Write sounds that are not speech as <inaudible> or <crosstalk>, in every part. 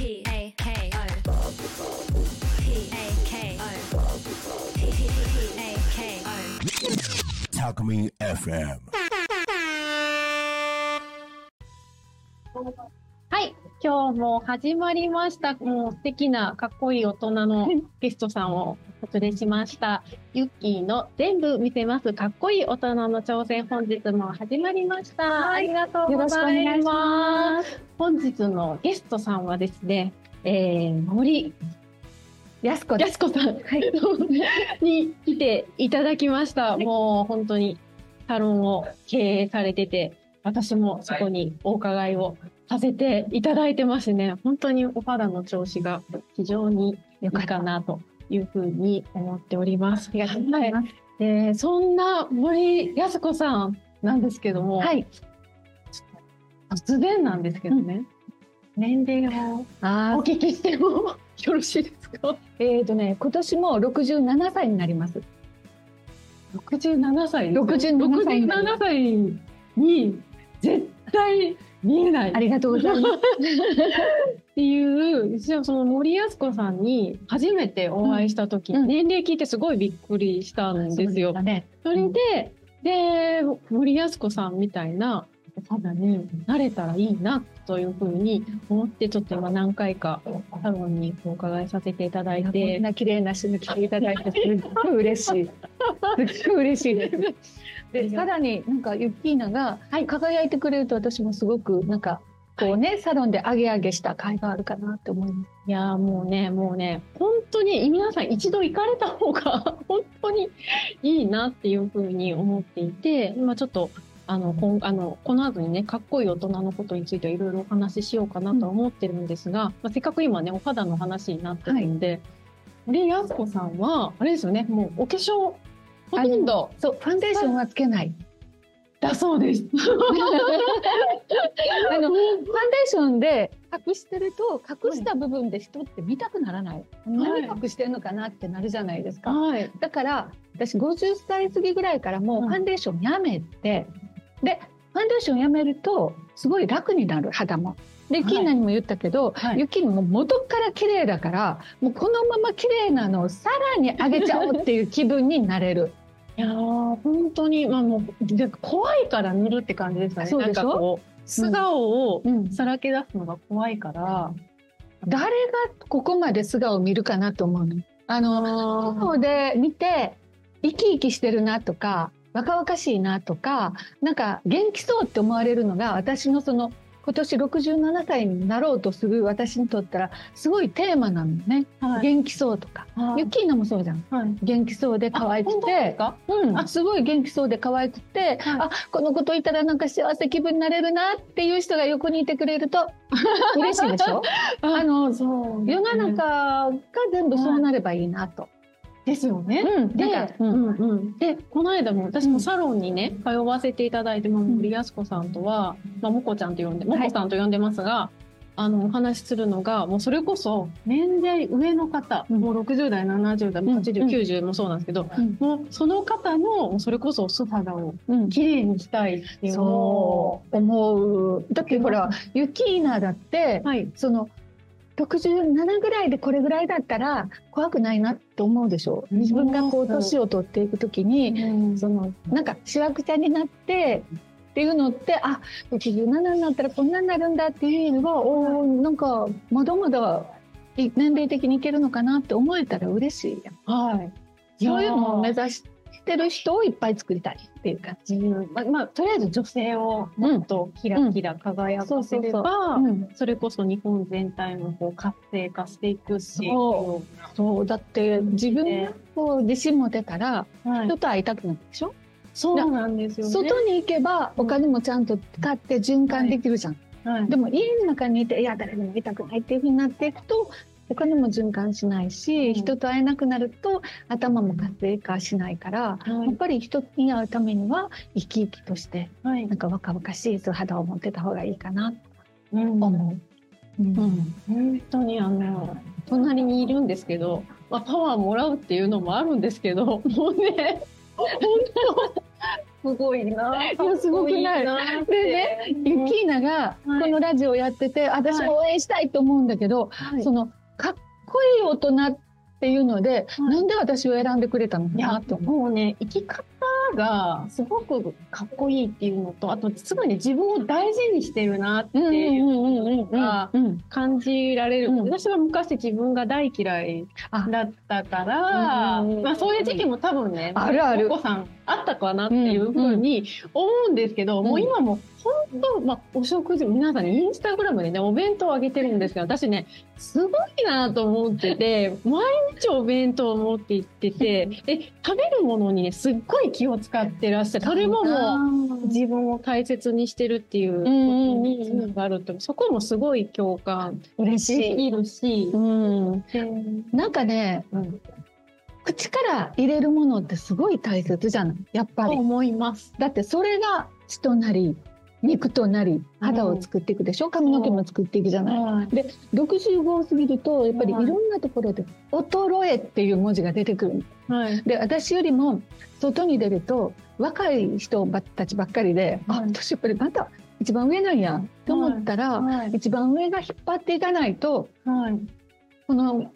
P A K O P A K O P A K O FM. はい、今日も始まりました。もう素敵なかっこいい大人のゲストさんをお連れしました。ユッキーの全部見せます。かっこいい大人の挑戦、本日も始まりました。ありがとうございます。本日のゲストさんはですね、えー、森やすこやすこさん、に来ていただきました。もう本当にサロンを経営されてて、私もそこにお伺いをさせていただいてますね。本当にお肌の調子が非常に良かったなというふうに思っております。ありがとうございます。で、そんな森やすこさんなんですけども、はい。突然なんですけどね、年齢をあお聞きしてもよろしいですか？<laughs> えっ、とね、今年も67歳になります。67歳ですよ67歳になりま67歳に絶対見えないっありがとうございます。<laughs> ていう実はその森康子さんに初めてお会いした時、うんうん年齢聞いてすごいびっくりしたんですよ。そうね。それで、で森康子さんみたいなお肌になれたらいいなというふうに思ってちょっと今何回かサロンにお伺いさせていただいこんて。な綺麗な人に来ていただいてすっごい嬉しい。<laughs> すっごい嬉しいです。で、さらになんかユッキーナが輝いてくれると私もすごくなんかこうね、サロンで上げ上げした甲斐があるかなって思います。いやーもうね、もうね、本当に皆さん一度行かれた方が <laughs> 本当にいいなっていうふうに思っていて、今ちょっと、あの、こんあのこの後にね、かっこいい大人のことについていろいろお話ししようかなとは思ってるんですが、まあ、せっかく今ね、お肌の話になってるんで、森やす子さんは、あれですよね、もうお化粧、ほとんどそう、ファンデーションはつけない。だそうです。<laughs> あのファンデーションで隠してると隠した部分で人って見たくならない、何隠してんのかなってなるじゃないですか、はい。だから私50歳過ぎぐらいからもううんファンデーションやめて、でファンデーションやめるとすごい楽になる肌も。で、はいキーナにも言ったけど、はいユキも元から綺麗だから、もうこのまま綺麗なのをさらに上げちゃおうっていう気分になれる。いやー本当に、まあもう、で怖いから塗るって感じですかね。そうでしょ？なんかこう、素顔をうんさらけ出すのが怖いから、誰がここまで素顔を見るかなと思うの。あの、あ顔で見て生き生きしてるなとか若々しいなとかなんか元気そうって思われるのが私のその今年67歳になろうとする私にとったらすごいテーマなのね、はい。元気そうとか、はい。ユッキーナもそうじゃん。はい。元気そうで可愛くて。かうん、あ。すごい元気そうで可愛くて、はい。あこのこと言ったらなんか幸せ気分になれるなっていう人が横にいてくれると。嬉しいでしょ？<laughs> あのそう世の中が全部そうなればいいなと。ですよね。うん、で、ううん。んうん、でこの間も私もサロンにね、通わせていただいて、まあ、森康子さんとは、まあ、もこちゃんと呼んでもこさんと呼んでますが、あのお話しするのがもうそれこそ年齢上の方、うん。もう60代70代うん。8090もそうなんですけど、うん。もうその方のそれこそ素肌をうん。綺麗にしたいっていうのを思う。だってほら、ユキーナだって、はい。その67ぐらいでこれぐらいだったら怖くないなって思うでしょ。う。ん。自分がこう年を取っていくときに、うん。そのなんかしわくちゃになって。っていうのってあ67になったらこんなになるんだっていうのがおーなんかまだまだい年齢的にいけるのかなって思えたら嬉しいやん。はい。そういうのを目指してる人をいっぱい作りたいっていう感じ。うん。まあまあ、とりあえず女性をもっとキラキラ輝かせれば、うん。それこそ日本全体もこう活性化していくし、そそう。だって自分がこう自信持てたらはい。人と会いたくなるでしょ、そうなんですよね。外に行けばお金もちゃんと使って循環できるじゃん、はい、でも家の中にいていや誰にも会いたくないっていうふうになっていくとお金も循環しないし、うん。人と会えなくなると頭も活性化しないから、はい。やっぱり人に会うためには生き生きとしてはい。なんか若々しい素肌を持ってた方がいいかなとう。ん。思う。うん。本当にあの隣にいるんですけど、まあ、パワーもらうっていうのもあるんですけどもうね。<laughs> 本当。すごいな。いやすごくない。でねユッキーナがこはい。のラジオやってて、私も応援したいと思うんだけど、はい。そのかっこいい大人っていうので、はいなんで私を選んでくれたのかいやなって思う。もうね生き方がすごくかっこいいっていうのとあとすごいね自分を大事にしてるなっていううんがうん感じられる、うん。私は昔自分が大嫌いあ。だったから、うんまあ、そういう時期も多分ねあるある。お子さんあったかなっていうふうに思うんですけど、うん。もう今も本当、まあ、お食事皆さんにインスタグラムでねお弁当をあげてるんですけど私ねすごいなと思ってて毎日お弁当を持って行っててで食べるものにねすっごい気を使ってらっしゃるそれももう自分を大切にしてるっていうことにつながると、そこもすごい共感嬉しい。るし、うん、なんかね、うん口から入れるものってすごい大切じゃない？やっぱり。思います。だってそれが血となり肉となり肌を作っていくでしょ、髪の毛も作っていくじゃない。はい65を過ぎるとやっぱりいはい。ろんなところで「衰え」っていう文字が出てくる。はい。で私よりも外に出ると若い人たちばっかりで、あはい。私やっぱりまた一番上なんやって思ったら、はい。一番上が引っ張っていかないとはい。この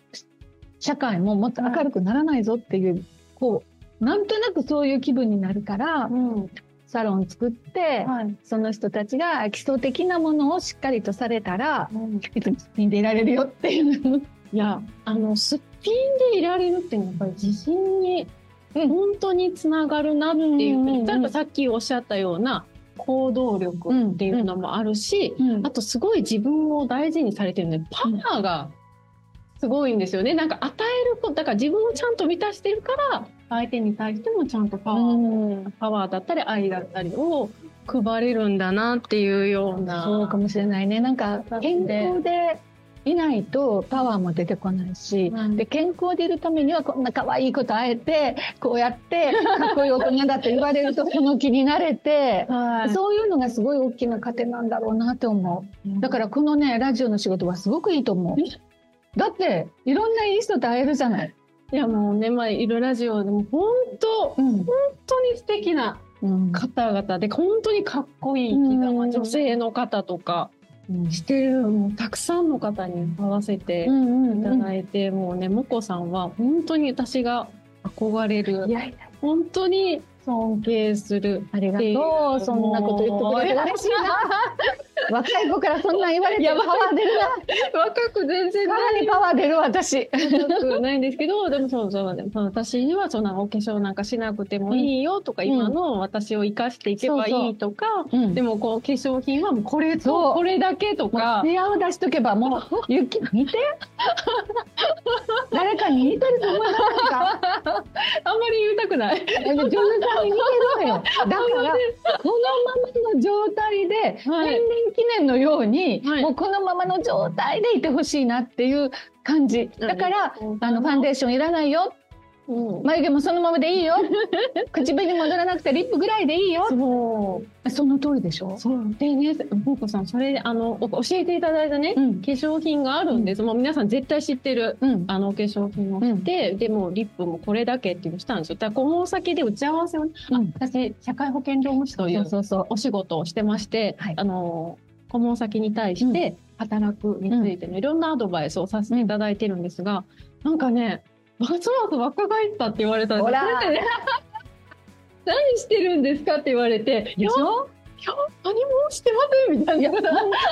社会ももっと明るくならないぞっていう、こうなんとなくそういう気分になるからうんサロン作って、はい。その人たちが基礎的なものをしっかりとされたらうん。いつもすっぴんでいられるよっていう。いやあのすっぴんでいられるっていうのはやっぱり自信にうん。本当につながるなっていう,、うんうんうんちょっとさっきおっしゃったような行動力っていうのもあるし、うん。あとすごい自分を大事にされてるのでパワーがすごいんですよね。なんか与えることだから自分をちゃんと満たしてるから相手に対してもちゃんとパワー、うんパワーだったり愛だったりを配れるんだなっていうような。そうかもしれないね。なんか健康でいないとパワーも出てこないし、うんで健康でいるためにはこんな可愛いことあえてこうやってかっこいい大人だと言われるとその気になれて。はいそういうのがすごい大きな糧なんだろうなって思う。だからこのね、ラジオの仕事はすごくいいと思う。だって、いろんないい人と会えるじゃない。いやもうね、まあ、いるラジオでも本当、うん。本当に素敵なうん。方々で、本当にかっこいい生き女性の方とか、してる、もうたくさんの方に会わせてうんうんいただいて、もうね、もこさんは本当に私が憧れるい、やいや、本当に尊敬する。ありがとう。そんなこと言ってくれて嬉しいな。若い子からそんなん言われてパワー出るな。若く全然さらにパワー出る私。若くないんですけど、でもそうそう、でも私にはそんなお化粧なんかしなくてもいいよとか、うん今の私を生かしていけばいいとか、うんでもこう化粧品はもうこれそうとこれだけとか、艶を出しとけばもう、ゆき、見て。誰かに似てると思か？あんまり言いたくない。女優さんに似てるのよ。だから、このままの状態で、はい記念のように、はいもうこのままの状態でいてほしいなっていう感じ。だから、あの、ファンデーションいらないよ。うん眉毛もそのままでいいよ。<laughs> 口紅戻らなくてリップぐらいでいいよ。そう。その通りでしょ？そう。でね、ボコさん、それで、あの、お教えていただいたね、うん化粧品があるんです。もう皆さん絶対知ってる。うん。あのお化粧品をして、でもリップもこれだけっていうしたんですよ。だからこの先で打ち合わせを、あうん私社会保険労務士という。お仕事をしてまして、はいあの顧問先に対して働くについてのいろんなアドバイスをさせていただいてるんですが、なんかねますます若返ったって言われたんですほらそれでね何してるんですかって言われて、いやでしょ？いや何もしてませんみたいな。本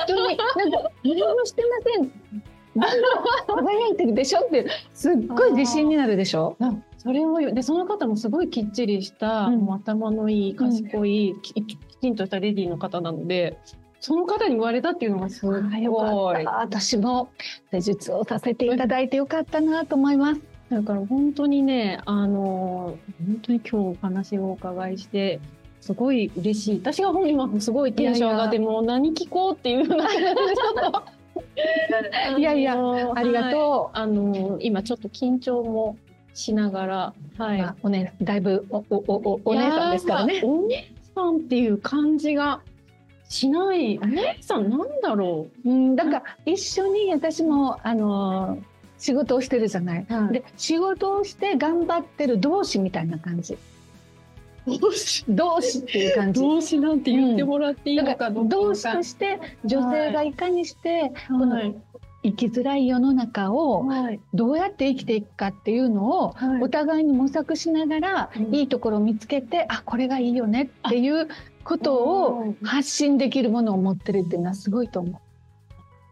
当に、なんか、何もしてません。輝いてるでしょって、すっごい自信になるでしょ？あそれをでその方もすごいきっちりした、うん頭のいい賢い、ききちんとしたレディーの方なのでその方に言われたっていうのがすごい。私も施術をさせていただいてよかったなと思います。だから本当にねあの本当に今日お話をお伺いしてすごい嬉しい。私が本今すごいテンション上がってもう何聞こうっていうような感じでちょっと。<laughs> いやいやのありがはい。とあの今ちょっと緊張もしながらう。はい、まあおね、だいぶお、お、お、お、お姉さんですからね。お姉さんっていう感じがしない。お姉さんなんだろう。ん、だから、一緒に私も、あのー仕事をしてるじゃない。う。で、仕事をして頑張ってる同士みたいな感じ。動詞同志っていう感じ。動詞なんて言ってもらっていいのかどうか同志として女性がいかにしてこのはい生きづらい世の中をはいどうやって生きていくかっていうのをはいお互いに模索しながらうんいいところを見つけてあこれがいいよねっていうことを発信できるものを持ってるっていうのはすごいと思う。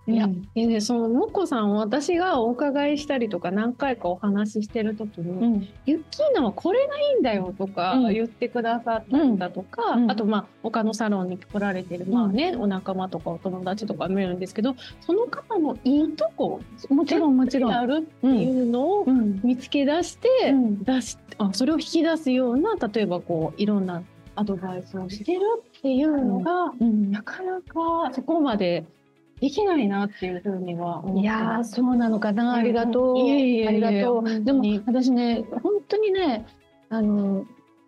いやうそのもこさん私がお伺いしたりとか何回かお話ししてる時に、うんユッキーナはこれがいいんだよとかうん。言ってくださったりだとか、うん。あとまあ他のサロンに来られてる、まあね、お仲間とかお友達とか見えるんですけどその方のいいとこもちろんもちろん。あるっていうのをうん。見つけ出して、うん。出しあそれを引き出すような例えばこういろんなアドバイスをしてるっていうのが、うん。なかなかそこまでできないなっていうふうには思いや。そうなのかな、ありがとう。ありがとう。でも私ね、本当にね、あの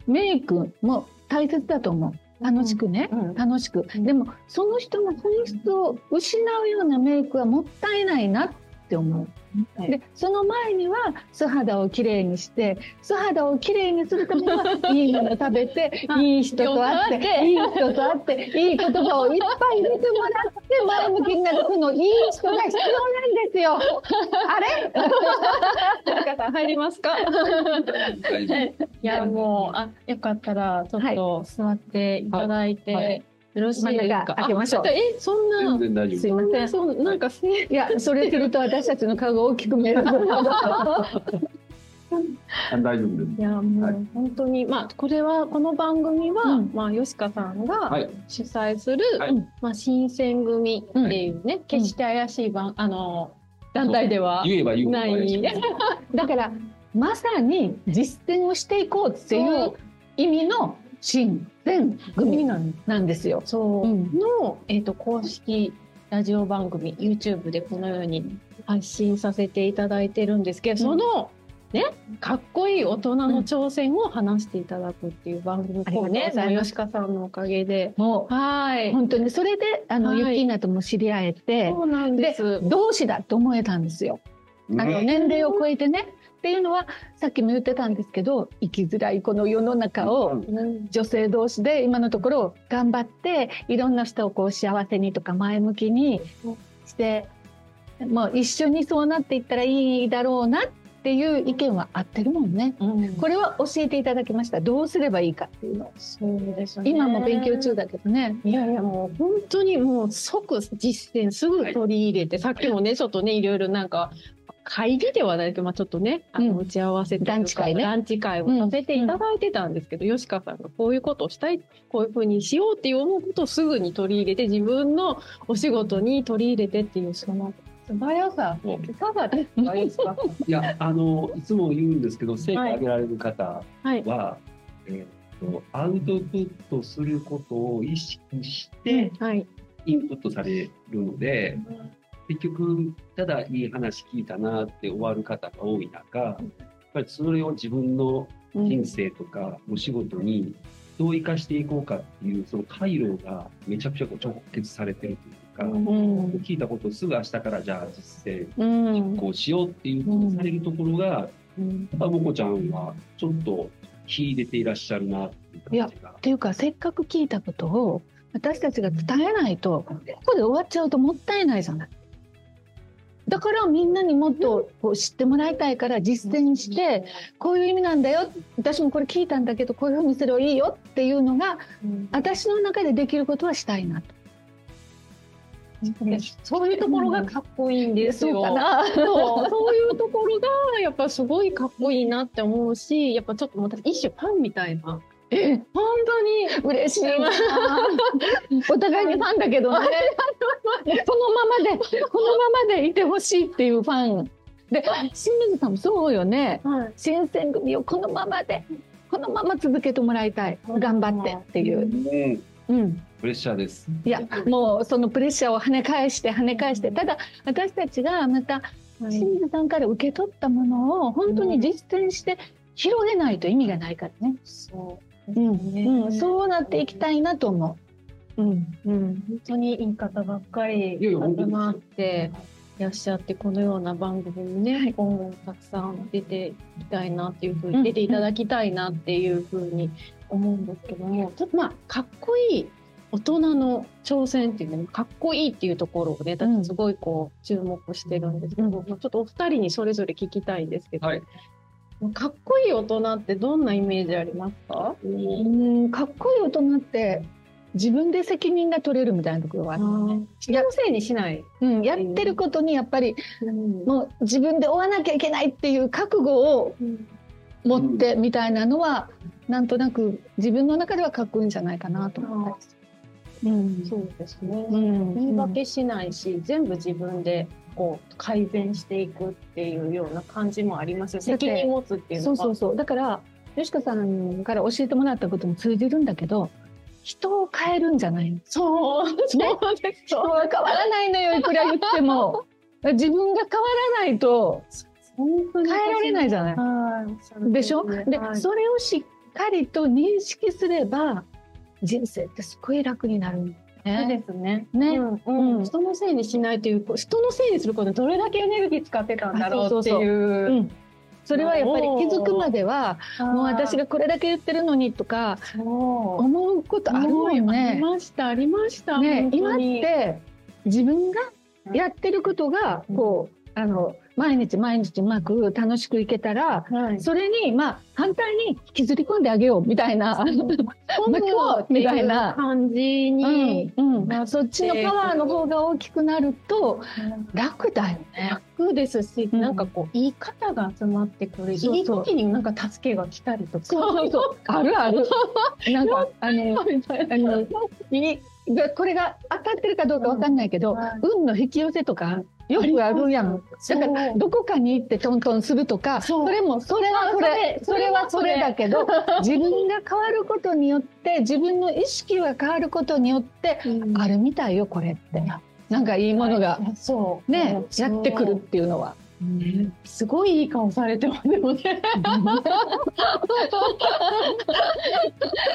メイクも大切だと思う。楽しくね、うん楽しく。うんでもその人の本質を失うようなメイクはもったいないなって思う。はい。でその前には素肌をきれいにして素肌をきれいにするためには <laughs> いいもの食べてあいい人と会っていい人と会っていい言葉をいっぱい入れてもらって前向きになるこのいい人が必要なんですよ。<laughs> あれ？中さん入りますか？い。やもうあよかったらちょっと座っていただいて、はい。はいよろしいですか？開けましょうえそんな？全然大丈夫。すいません。そうなんかせいやそれすると私たちの顔が大きく見える。あ大丈夫です。いやもはいう本当に、まあこれはこの番組は、うんまあ吉川さんがはい。主催する、はいまあ新選組っていうね、決して怪しい番あの団体では言えば言うほどない。怪しいだからまさに実践をしていこうっていう意味の新選組なんなんですよ。そう、うん。の、えっと公式ラジオ番組 YouTube でこのように発信させていただいてるんですけど、そのねかっこいい大人の挑戦を話していただくっていう番組、うございます。こうね吉川さんのおかげで。もはう本当にそれであの、はい。ユッキーナとも知り合えてそうなんでです。同志だと思えたんですよ。あのね。年齢を超えてねっていうのはさっきも言ってたんですけど生きづらいこの世の中をうん女性同士で今のところ頑張っていろんな人をこう幸せにとか前向きにしてもう一緒にそうなっていったらいいだろうなっていう意見は合ってるもんね。うんこれは教えていただきました。どうすればいいかっていうの。そうですね今も勉強中だけどね。いやいやもう本当にもう即実践すぐ取り入れて、さっきもねちょっとねいろいろなんか会議ではないけど、まあ、ちょっとねあのうん。打ち合わせというかランチ会ね。会をさせていただいてたんですけど、吉川さんがこういうことをしたいこういうふうにしようっていう思うことをすぐに取り入れて自分のお仕事に取り入れてっていうその素早さ。いかがですか吉川さん。いや、あの、いつも言うんですけど、成果上げられる方はい。は、えーと、アウトプットすることを意識してはい。インプットされるので、結局、ただいい話聞いたなって終わる方が多い中、やっぱりそれを自分の人生とかお仕事にどう生かしていこうかっていう、その回路がめちゃくちゃ直結されてるというか、うん聞いたことをすぐ明日からじゃあ実践うんこうしようっていうふうにされるところが、うんやっぱもこちゃんはちょっと秀でていらっしゃるなっていう感じが。っていうかせっかく聞いたことを私たちが伝えないとここで終わっちゃうともったいないじゃない。だからみんなにもっとこう知ってもらいたいから実践してこういう意味なんだよ私もこれ聞いたんだけどこういうふうにすればいいよっていうのがうん私の中でできることはしたいなと。そういうところがかっこいいんですよ。そうかな。そうそういうところがやっぱすごいかっこいいなって思うしやっぱちょっと私一種ファンみたいなえ本当に？嬉しいな。<laughs> お互いにファンだけどね。<laughs> このままでこのままでいてほしいっていうファン。で清水さんもそうよね。はい。新選組をこのままでこのまま続けてもらいたい。頑張ってっていう、うん、うん、プレッシャーです。いやもうそのプレッシャーを跳ね返して跳ね返して。ただ私たちがまた清水さんから受け取ったものを本当に実践して広げないと意味がないからね、そううんん、そうなっていきたいなと思う。うんうん、本当にいい方ばっかり集まっていらっしゃってこのような番組にね、今後たくさん出ていきたいなっていうふうに、うん出ていただきたいなっていうふうに思うんですけども、ちょっとまあかっこいい大人の挑戦っていうのかっこいいっていうところをね、だってすごいこう注目してるんですけど、うん。まあちょっとお二人にそれぞれ聞きたいんですけど、はいかっこいい大人ってどんなイメージありますか？うんかっこいい大人って自分で責任が取れるみたいなところがある、人のせいにしない。うん、やってることにやっぱりもう自分で追わなきゃいけないっていう覚悟を持ってみたいなのは、なんとなく自分の中ではかっこいいんじゃないかなと思ったりする。うんそうですね。うん言い訳しないし、全部自分でこう改善していくっていうような感じもあります責任持つっていうのは。そうそうそう。だからよしかさんから教えてもらったことも通じるんだけど人を変えるんじゃないの。そう。そうです。人は変わらないのよいくら言っても。<laughs> 自分が変わらないと変えられないじゃない。はい。でしょ？で、はい。それをしっかりと認識すれば人生ってすごい楽になるそうね。ですね。ねうんうんうん人のせいにしないという、人のせいにすることでどれだけエネルギー使ってたんだろうっていう。うんそれはやっぱり気づくまではもう私がこれだけ言ってるのにとか思うことあるもんありね。ました、ありました。ね今って自分がやってることがこうあの毎日毎日うまく楽しくいけたらはい。それにまあ反対に引きずり込んであげようみたいな。今度みたいな感じにうんなってそっちのパワーの方が大きくなると楽だよね。楽ですし、うんなんかこう言い方が集まってくる。そういい時になんか助けが来たりとか。そうそうあるある。<laughs> なんかあの <laughs> あのいいがこれが当たってるかどうかわかんないけど、うんはい運の引き寄せとかよくあるやん。だからどこかに行ってトントンするとかそれもそれはそれそそれれはそれ。だけど <laughs> 自分が変わることによって自分の意識が変わることによってうん。あるみたいよこれって。なんかいいものがそう。ねう。んやってくるっていうのは。ねすごいいい顔されてますよね。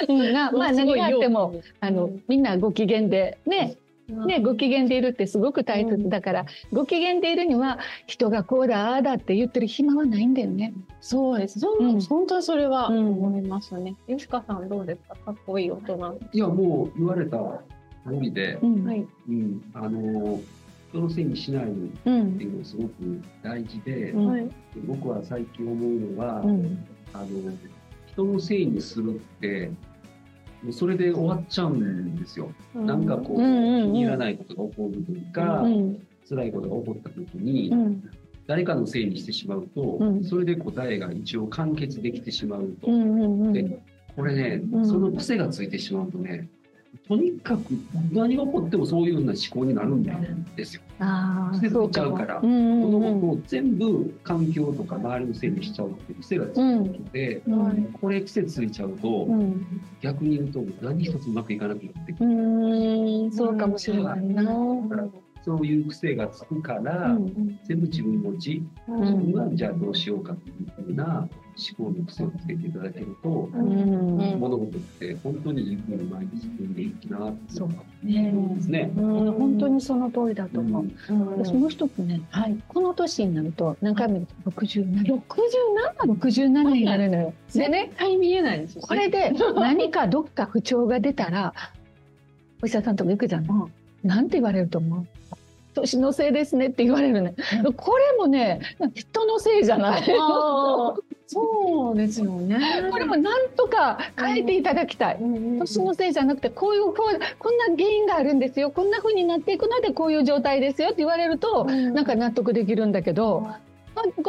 うん。な <laughs> まあ何があってもあのうん。みんなご機嫌でねね、ご機嫌でいるってすごく大切だから、ご機嫌でいるには人がこうだああだって言ってる暇はないんだよね。そうです。そううん本当にそれはうん思いますね。よしかさんどうですか？かっこいい大人。いやもう言われた通りで、うんはい。うん、あの人のせいにしないっうんていうのがすごく大事で、うんはい。僕は最近思うのは、うんあの人のせいにするってもうそれで終わっちゃうんですよ。なんかこう、うんうんうん。気に入らないことが起こるとか、うん。辛いことが起こった時に、うん。誰かのせいにしてしまうと、うん。それで答えが一応完結できてしまうと、うんうんうん。でこれね、うん。その癖がついてしまうとねとにかく何が起こってもそういうふうな思考になるんですよ。あそうかついちゃうか。ら、うんうん物うん。事を全部環境とか周りのせいにしちゃうっていう癖がついちゃうので、うん。これ癖ついちゃうと、うん。逆に言うと何一つうまくいかなくなってくうる。んそうかもしれないな。そういう癖がつくから、うん全部自分持ち、ん。自分がじゃあどうしようかっていうふうな思考の癖をつけていただけると、うん物事って本当にいいふうに前に進んでいくなっていうのがですね。うん本当にその通りだと思う。私ももう一つね、はい。この年になると何回も言うと67。六67になるのよ。<laughs> でね、対見えないです。これで何かどっか不調が出たら、お医者さんとか行くじゃん。なんて言われると思う？年のせいですねって言われるね。これもね、人のせいじゃない？そうですよね。これもなんとか変えていただきたい。年のせいじゃなくて、こういう、こう、こんな原因があるんですよ。こんな風になっていくので、こういう状態ですよって言われると、なんか納得できるんだけど、あ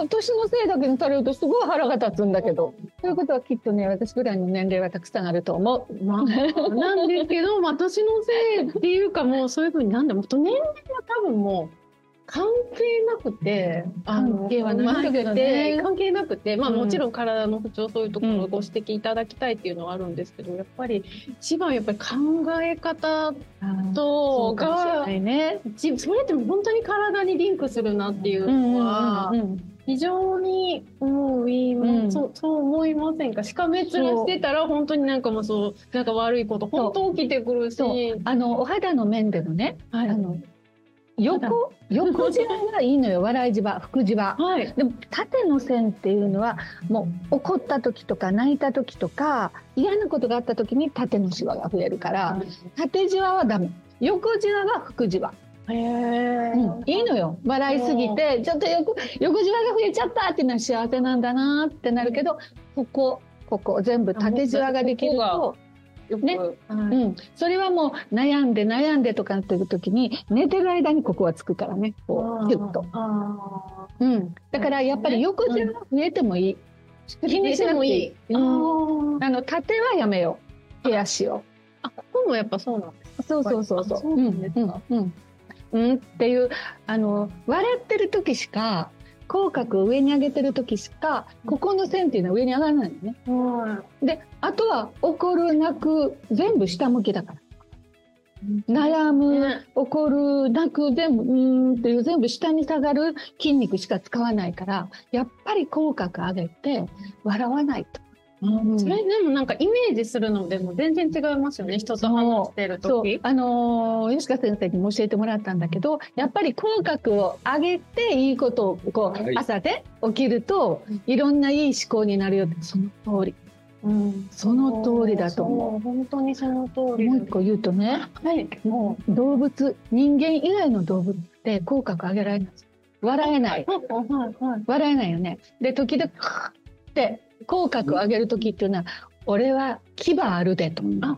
年のせいだけにされるとすごい腹が立つんだけど。ということはきっとね、私ぐらいの年齢はたくさんあると思う。まあ、なんですけど、まあ、年のせいっていうか、もうそういうふうになんだもう年齢は多分もう関係なくて、あの関係はないけどね。関係なくて、まあうん。もちろん体の不調そういうところをご指摘いただきたいっていうのはあるんですけど、やっぱり一番やっぱり考え方とが、ね。じそれって本当に体にリンクするなっていうのは、非常に思いまうん。そうそう思いませんか？しかめっ面してたら本当になんかもうそうなんか悪いこと本当起きてくるし。そう。あの、お肌の面でもね、はい。あの、横横じわがいいのよ <laughs> 笑いじわ福じわ。はい。でも縦の線っていうのはもう怒った時とか泣いた時とか嫌なことがあった時に縦のシワが増えるから縦じわはダメ横じわは福じわ、へえ。うん、いいのよ笑いすぎてちょっと横横じわが増えちゃったっていうのは幸せなんだなってなるけどここここ全部縦じわができると。ね。はうい。ん、それはもう悩んで悩んでとかっていう時に寝てる間にここはつくからね。こうギュッと、あうん、だからやっぱり横じわが増えてもいい、あ。気にしなくていい。い。あの縦はやめよう。ケアしよあ。ここもやっぱそうなんですうそうそうそう。そううん。うん。うん、うんっていうあの笑ってる時しか口角を上に上げてる時しかここの線っていうのは上に上がらないのねはであとは怒る泣く全部下向きだから悩い。む、ね怒る泣く全部うーんっていう全部下に下がる筋肉しか使わないからやっぱり口角上げて笑わないと。うんそれでもなんかイメージするのでも全然違いますよね。人と話してる時。あのー吉川先生にも教えてもらったんだけどやっぱり口角を上げていいことをこう、はい朝で起きるといろんないい思考になるよってその通りうん。その通りだと思う。本当にその通り。もう一個言うとねはい。も動物人間以外の動物って口角上げられない笑えない。う。はいはい。笑えないよね。で時々って口角を上げる時っていうのは「俺は牙あるで」と「あ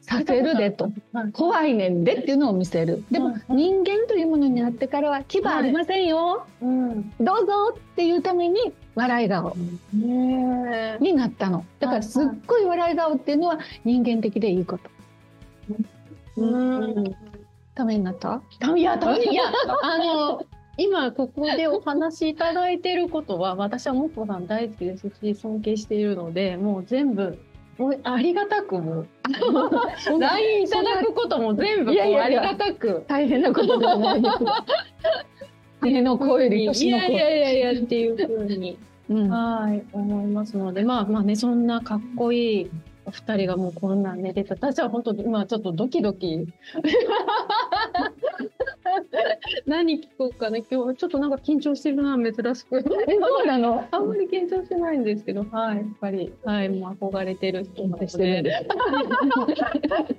させるで」とはい「怖いねんで」っていうのを見せる。でもはい人間というものになってからは「牙ありませんよ、うん。どうぞ」っていうために笑い顔。になったの。だからすっごい笑い顔っていうのは人間的でいいこと。うん。ためになった？いや、たいや、あの、今ここでお話しいただいてることは、私はもっこさん大好きですし、尊敬しているので、もう全部、もうありがたく、<laughs> LINE いただくことも全部ありがたく。大変なことではないですが。<laughs> 手の子よりい。やいやいやいやっていうふうに、うんはい、思いますので、まあまあね、そんなかっこいいお二人がもうこんなんね、出て、私は本当に今ちょっとドキドキ。<laughs> 何聞こうかね、今日ちょっとなんか緊張してるな、珍しく。えそうなの？<laughs> あんまり緊張してないんですけど、はい、やっぱり、はい、もう憧れてる人なのしてるんで。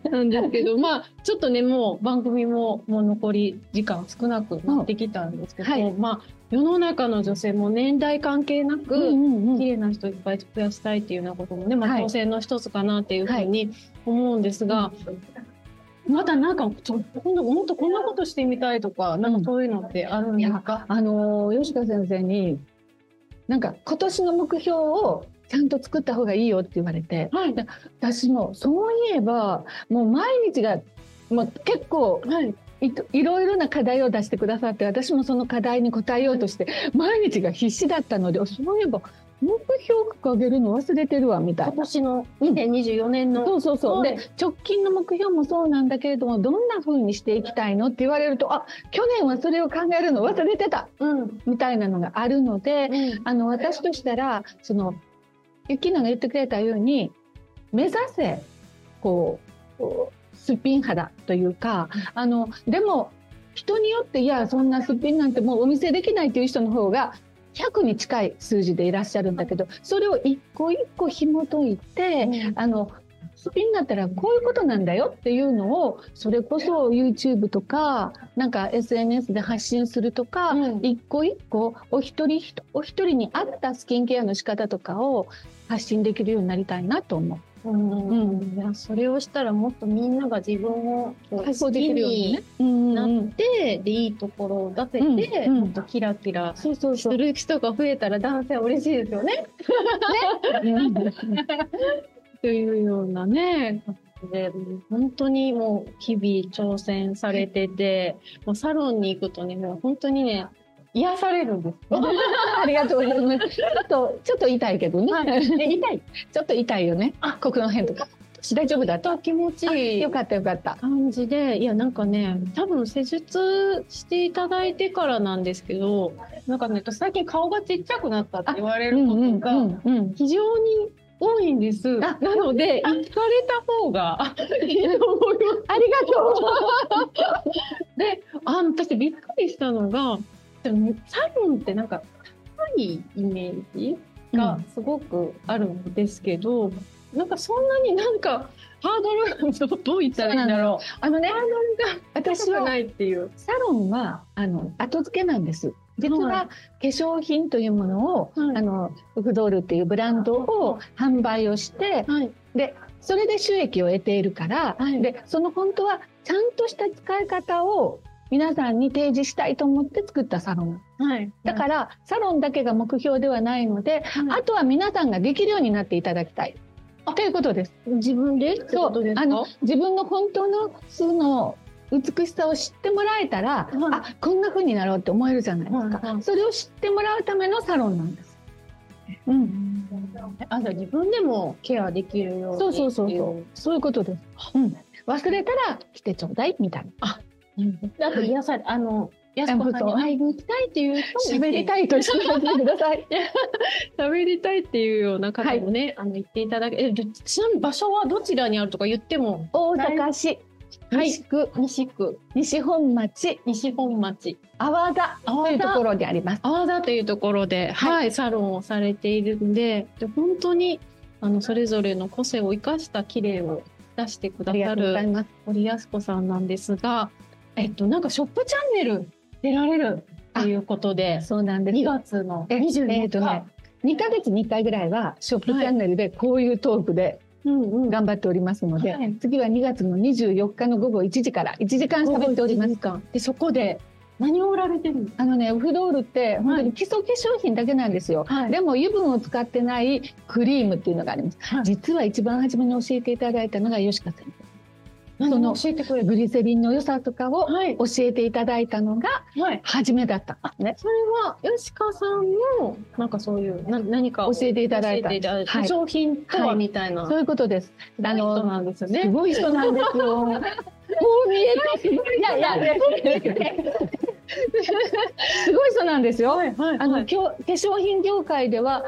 なんですけど、まあ、ちょっとね、もう番組ももう残り時間少なくなってきたんですけど、はい。まあ、世の中の女性も年代関係なく、綺麗な人いっぱい増やしたいっていうようなこともね、まあ、はい。当選の一つかなっていうふうに思うんですが、またなんかちょ今度もっとこんなことしてみたいとか、なんかそういうのってあるんですか、あのー吉川先生になんか今年の目標をちゃんと作った方がいいよって言われてはい、私もそういえばもう毎日がもう結構はい、いといろいろな課題を出してくださって私もその課題に応えようとして毎日が必死だったのでそういえば目標掲げるの忘れてるわみたいな。今年の2024年の、そうそうそう、はい。で直近の目標もそうなんだけれどもどんな風にしていきたいのって言われるとあ去年はそれを考えるの忘れてたうん、みたいなのがあるのであの私としたらそのゆきなが言ってくれたように目指せこうすっぴん肌というかあのでも人によっていやそんなすっぴんなんてもうお見せできないという人の方が100に近い数字でいらっしゃるんだけどそれを一個一個紐解いて、あのすっぴんになったらこういうことなんだよっていうのをそれこそ YouTube とかなんか SNS で発信するとか、うん。一個一個お一人お一人に合ったスキンケアの仕方とかを発信できるようになりたいなと思う。うんいやそれをしたらもっとみんなが自分をこう解放できるようにね。好うんきになって、でいいところを出せて、もっとキラキラそうそうそう。する人が増えたら男性は嬉しいですよね。<laughs> というようなね、で本当にもう日々挑戦されてて、もうサロンに行くとね、もう本当にね、癒されるんです。<laughs> ありがとうございます。ちょっとちょっと痛いけどね。はいえ痛い？ちょっと痛いよね。ここの辺とか。大丈夫だった？気持ちいいよかったよかった。感じで、いやなんかね、多分施術していただいてからなんですけど、なんかね、最近顔がちっちゃくなったって言われることがうん非常に多いんです。あなので、行かれた方がいいと思います。ありがとう。<laughs> で、あの私びっくりしたのが、でもサロンってなんか高いイメージがすごくあるんですけど、なんかそんなになんかハードルがどどう言ったらいいんだろう。あのねハー、ドルが私はないっていう。サロンはあの後付けなんです。実は、はい化粧品というものを、はいあのウフドールっていうブランドを販売をして、はい。でそれで収益を得ているから、はいでその本当はちゃんとした使い方を皆さんに提示したいと思って作ったサロン。はい。だから、サロンだけが目標ではないので、らあとは皆さんができるようになっていただきたい。ということです。自分で？ってことですか？あの自分の本当の素の美しさを知ってもらえたら、はいあこんな風になろうって思えるじゃないですか、はいはいそれを知ってもらうためのサロンなんです。うん、あ、じゃあ自分でもケアできるようにそうそうそうそうそういうことです。うん、忘れたら来てちょうだいみたいな。あと癒され、あの、やすこさんに会いに行きたいっていう人も喋りたいとしないでください。喋りたいっていうような方もね、あの言っていただけ、え、でちなみに場所はどちらにあるとか言っても、大阪市。はい。西区、西区、西本町。西本町、阿波田。というところであります。阿波田というところで、はい、サロンをされているんで、で本当にあのそれぞれの個性を生かした綺麗を出してくださる。堀安子さんなんですが、えっとなんかショップチャンネル出られるということで、そうなんです。2月のえ24日、えーとね、2ヶ月に1回ぐらいはショップチャンネルでこういうトークで頑張っておりますので、はい次は2月の24日の午後1時から1時間喋っております。でそこで何を売られてる。あのね、ウフドールって本当に基礎化粧品だけなんですよ。はいでも油分を使ってないクリームっていうのがあります。はい実は一番初めに教えていただいたのが吉川先生。何を教えてくれる。グリセリンの良さとかをはい教えていただいたのがはい。初めだったんですね。それは吉川さんのなんかそういうな何かを教えていただいた化粧品とははいみたいな、そういうことです。あの人なんですよすね。ごい人なんですよ。<laughs> こう見えていやいや、<laughs> すごい人なんですよ。はいはいあの、はいきょ化粧品業界でははい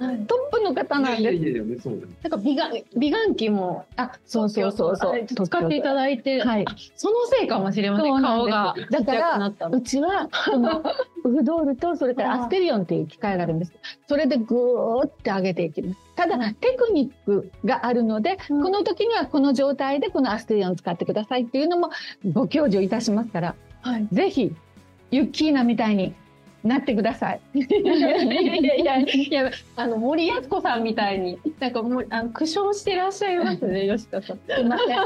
トップの方なんです。いやいやいやねそうなんか美顔美顔器もあ、そうそうそうそう。使っていただいて、はいあそのせいかもしれません。顔がだからうちはその <laughs> ウフドールとそれからアステリオンっていう機械があるんです。それでぐーって上げていきます。ただテクニックがあるので、うんこの時にはこの状態でこのアステリオンを使ってくださいっていうのもご教授いたしますから、はい。ぜひユッキーナみたいになってください。<laughs> いやいやいやいやあの森靖子さんみたいになんかもうあの苦笑してらっしゃいますね吉田さん。すいません。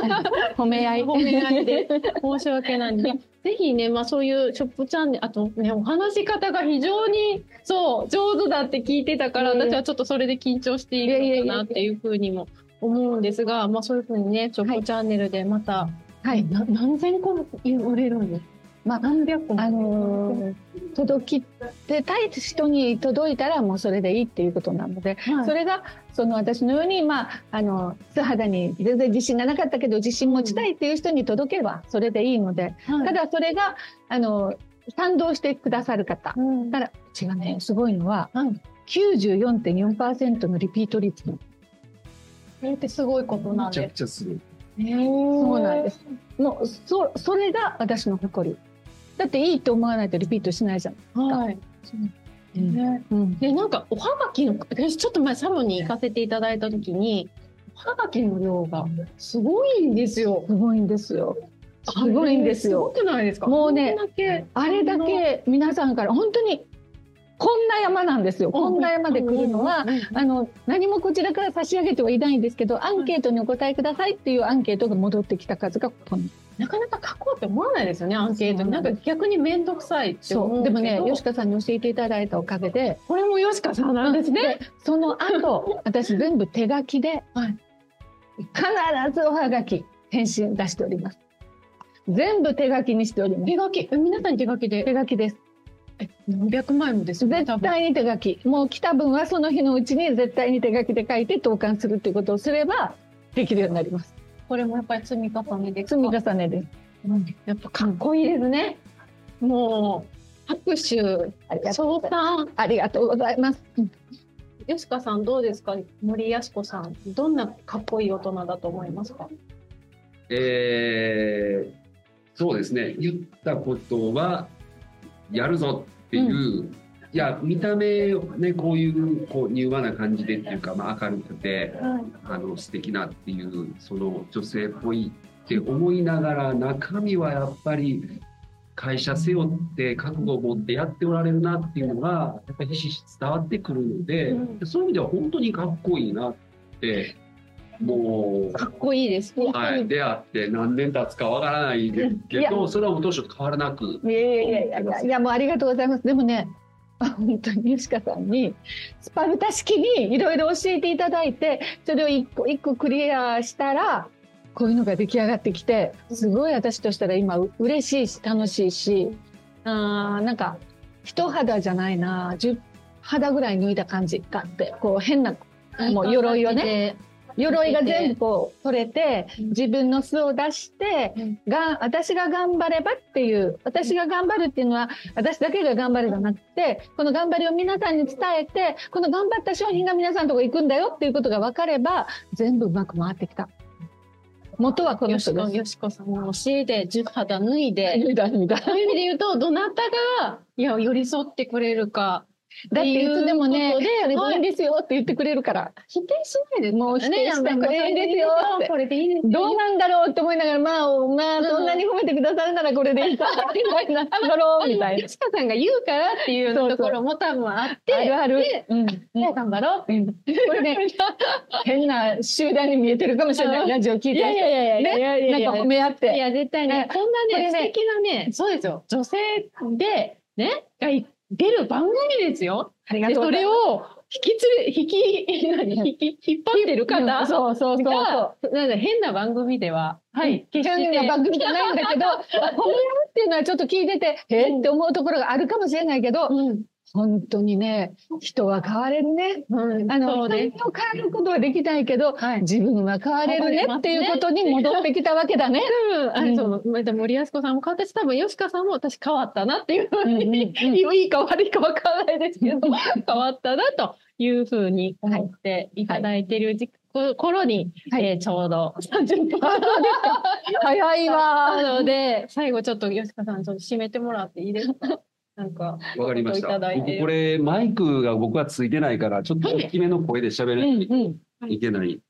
褒め合い。褒め合いで申し訳ないんで。ぜひね、まあそういうショップチャンネル、あとね、お話し方が非常に、そう、上手だって聞いてたから、私はちょっとそれで緊張しているのかなっていうふうにも思うんですが、まあそういうふうにね、ショップチャンネルでまた、はい。な何千個も売れるんですまあ何百個も。あのー届きてたい人に届いたらもうそれでいいっていうことなので、はい。それがその私のようにまああの素肌に全然自信がなかったけど自信持ちたいっていう人に届けばそれでいいので、はい。ただそれがあの賛同してくださる方。うん。ただうちがねすごいのははい。94.4%のリピート率。のそれってすごいことなんめちゃです。くちゃすごい。そうそうなんです。もうそそれが私の誇りだっていいと思わないとリピートしないじゃん。はい。うんねうんでなんかおはがきの私ちょっと前サロンに行かせていただいた時におはがきの量がすごいんですよ。すごいんですよ。すごいんですよ。すごくないですか？もうねあれだけ皆さんから本当にこんな山なんですよ。こんな山で来るのは、あの何もこちらから差し上げてはいないんですけど、アンケートにお答えくださいっていうアンケートが戻ってきた数がこんななかなか書こうって思わないですよねアンケートになんんか逆に面倒くさいって思そううでもね吉川さんに教えていただいたおかげでこれも吉川さんなんですね。その後 <laughs> 私全部手書きで、はい必ずおはがき返信出しております。全部手書きにしております。手書きえ皆さんに手書きで？手書きです。え何百枚もですよね絶対に手書き。もう来た分はその日のうちに絶対に手書きで書いて投函するっていうことをすればできるようになります。これもやっぱり積み重ねで積み重ねです。やっぱかっこいいですね。もう拍手ありがとうご称ざいます。賛ありがとうございます。うんよしかさんどうですか？森やしこさん。どんなかっこいい大人だと思いますか？えーそうですね言ったことはやるぞっていう、いや見た目ねこういうこう柔和な感じでっていうか、まあ、明るくてあの素敵なっていうその女性っぽいって思いながら中身はやっぱり会社背負って覚悟を持ってやっておられるなっていうのがやっぱりひしひし伝わってくるので、うんそういう意味では本当にかっこいいなってもうかっこいいです。はい、出会って何年経つかわからないですけど、それはもう当初と変わらなく。いやいやいやいやもうありがとうございます。でもね、あ本当に吉川さんにスパルタ式にいろいろ教えていただいて、それを一個一個クリアしたら。こういうのが出来上がってきて、すごい私としたら今う嬉しいし楽しいし、あーなんか一肌じゃないな、十肌ぐらい脱いだ感じがあって、こう変なもう鎧をね。鎧が全部こう取れてうん。自分の素を出して、うん。が私が頑張ればっていう私が頑張るっていうのは私だけが頑張るじゃなくてこの頑張りを皆さんに伝えてこの頑張った商品が皆さんのとこ行くんだよっていうことが分かれば全部うまく回ってきた。元はこのよしこ、人です。よしこさんの教えで十肌脱いで、脱いだ脱いだ。そういう意味で言うと、どなたが、いや、寄り添ってくれるか。だっていつでもねそれでい。いんですよって言ってくれるから。否定しないでもう否定したくないですよって。これでいいですよ。どうなんだろうって思いながらまあまあうんそんなに褒めてくださるならこれでいいかみたいな。ところみたいなよしかさんが言うからっていうところも多分あって、あるある。でうん。もう頑張ろうって。これね <laughs> 変な集団に見えてるかもしれないラジオ聞いていやいやいやいやねいや。なんか褒め合って。いや、絶対ね、こんなね素敵なね、そうですよ。女性で、ね、がい出る番組ですよ。ありがとう。ございますれを引きつれ、引き、何？引き、引っ張ってる方が、そうそうそう。そうなんか変な番組では、はい、決して。変な番組じゃないんだけど <laughs> 褒め合うっていうのはちょっと聞いててへえって思うところがあるかもしれないけどうん、本当にね人は変われるね。うん、あのそうで人を変えることはできないけど、はい。自分は変われるねっていうことに戻ってきたわけだね。<laughs> うん、あれそう、また森保子さんも変わったし、多分吉川さんも私変わったなっていうふうに、うんうんうん。いいか悪いかわからないですけど、変わったなというふうに思っていただいている時、頃に、はい。えーちょうど30分。早いわ <laughs> なので、最後ちょっと吉川さん、ちょっと締めてもらっていいですか？なんか、わかりましいた僕これマイクが僕はついてないから、ちょっと大きめの声で喋らないうんうん。といけない。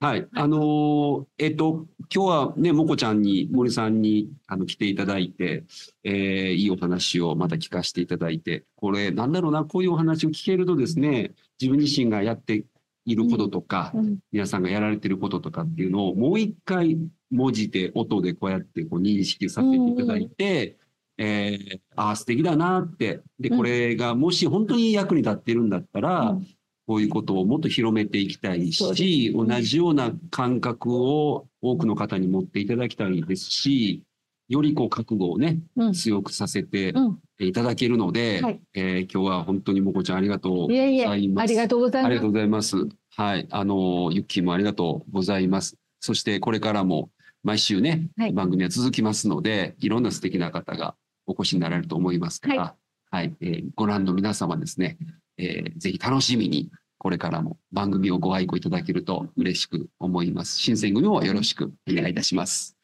はい、あのーえっと今日はねもこちゃんに森さんにあの来ていただいて、えーいいお話をまた聞かせていただいて、これなんだろうなこういうお話を聞けるとですね、自分自身がやっていることとか、うん。皆さんがやられてることとかっていうのをもう一回文字で音でこうやってこう認識させていただいて、えーああ素敵だなってでうんこれがもし本当に役に立ってるんだったら、うんこういうことをもっと広めていきたいし、です同じような感覚を多くの方に持っていただきたいですしよりこう覚悟をねうん強くさせてうんいただけるので、はいえー今日は本当にもこちゃんありがとうございえいえいます。ありがとうございますありがとう。ございます。はい。あの、ユッキーもありがとうございます。そしてこれからも毎週ね、はい番組は続きますので、いろんな素敵な方がお越しになられると思いますから、はい。えーご覧の皆様ですね、えーぜひ楽しみに、これからも番組をご愛顧いただけると嬉しく思います。新選組もよろしくお願いいたします。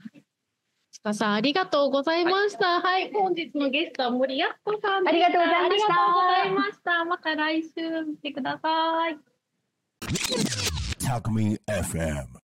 ちかさん、ありがとうございました。はい、本日のゲストは森保子さんありがとうございましたありがとうございました。また来週見てください。Talk Me FM.